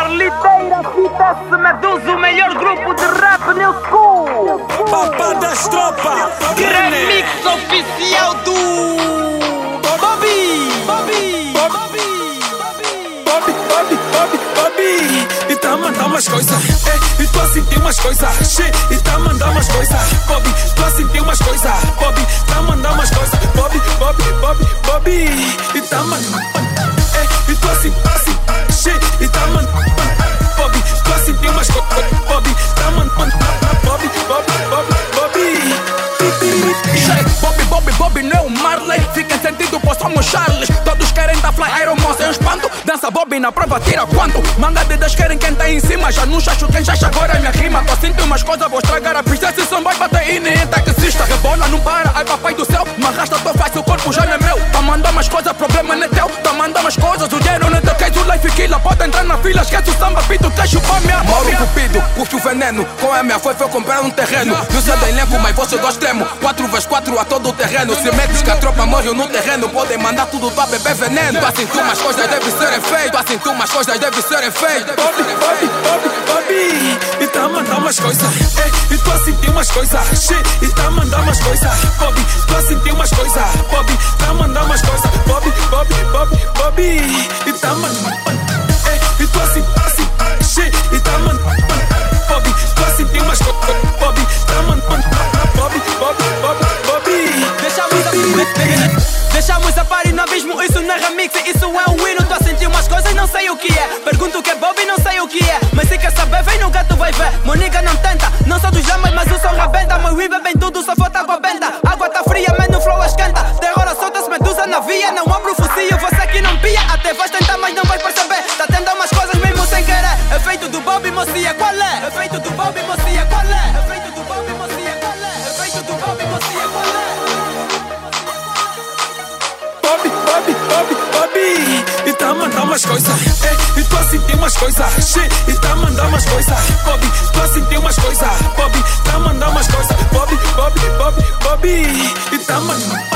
Carliteira, Fita, Medusa, o melhor grupo de rap new school. Papá das tropas, Remix oficial do Bobby. Bobby. Bobby, Bobby, Bobby, Bobby E tá mandando umas coisas. É, E tô a sentir umas coisas E tá mandando umas coisas. Bobby, tô a sentir umas coisas. Bobby, tá mandando umas coisas. Bobby, Bobby, Bobby, Bobby. E tá mandando. É, E tô a sentir, Charles Todos querem dar fly, Iron Mouse é um espanto. Dança Bobby na prova, tira quanto? Manga de 10 querem quem tá em cima. Já não chacho quem chacha agora é minha rima. Tô sentindo umas coisas, vou estragar a pista Se som vai bater e nem taxista Rebola, não para, ai papai do céu. Me arrasta, tô fácil, o corpo já não é meu. Tá mandando umas coisas, problema não é teu. Tá mandando umas coisas, o dinheiro não é teu. Queres o life killer, pode entrar na fila Esquece o samba, pito, curte o veneno. Com a minha foi, foi comprar um terreno. Não sei do elenco, mas você do extremo 4x4 a todo o terreno. Se metes que a tropa morre no terreno Podem mandar tudo pra beber veneno. Tu assim tu umas coisas devem serem feitas Tu assim tu umas coisas devem serem feitas Bobby, Bobby, Bobby, Bobby E tá mandando umas coisas. É, E tô a sentir umas coisas. Shit, E tá mandando umas coisas. Bobby, tô a sentir umas coisas. Bobby, tá mandando umas remix, isso é um hino. Tô a sentir umas coisas, não sei o que é. Pergunto o que é Bobby, não sei o que é. Mas se quer saber, vem no gato, vai ver. Moniga não tenta, não sou dos lamas, mas o som rebenta. Meu weed bem tudo, só falta água benta. Água tá fria, mas no flow esquenta. Terror solta-se, medusa na via. Não tá mandando umas coisas é, E tô a sentir umas coisas E tá mandando umas coisas Bobby, tô a sentir umas coisas Bobby, tá mandando umas coisas Bobby, Bobby, Bobby, Bobby E tá mandando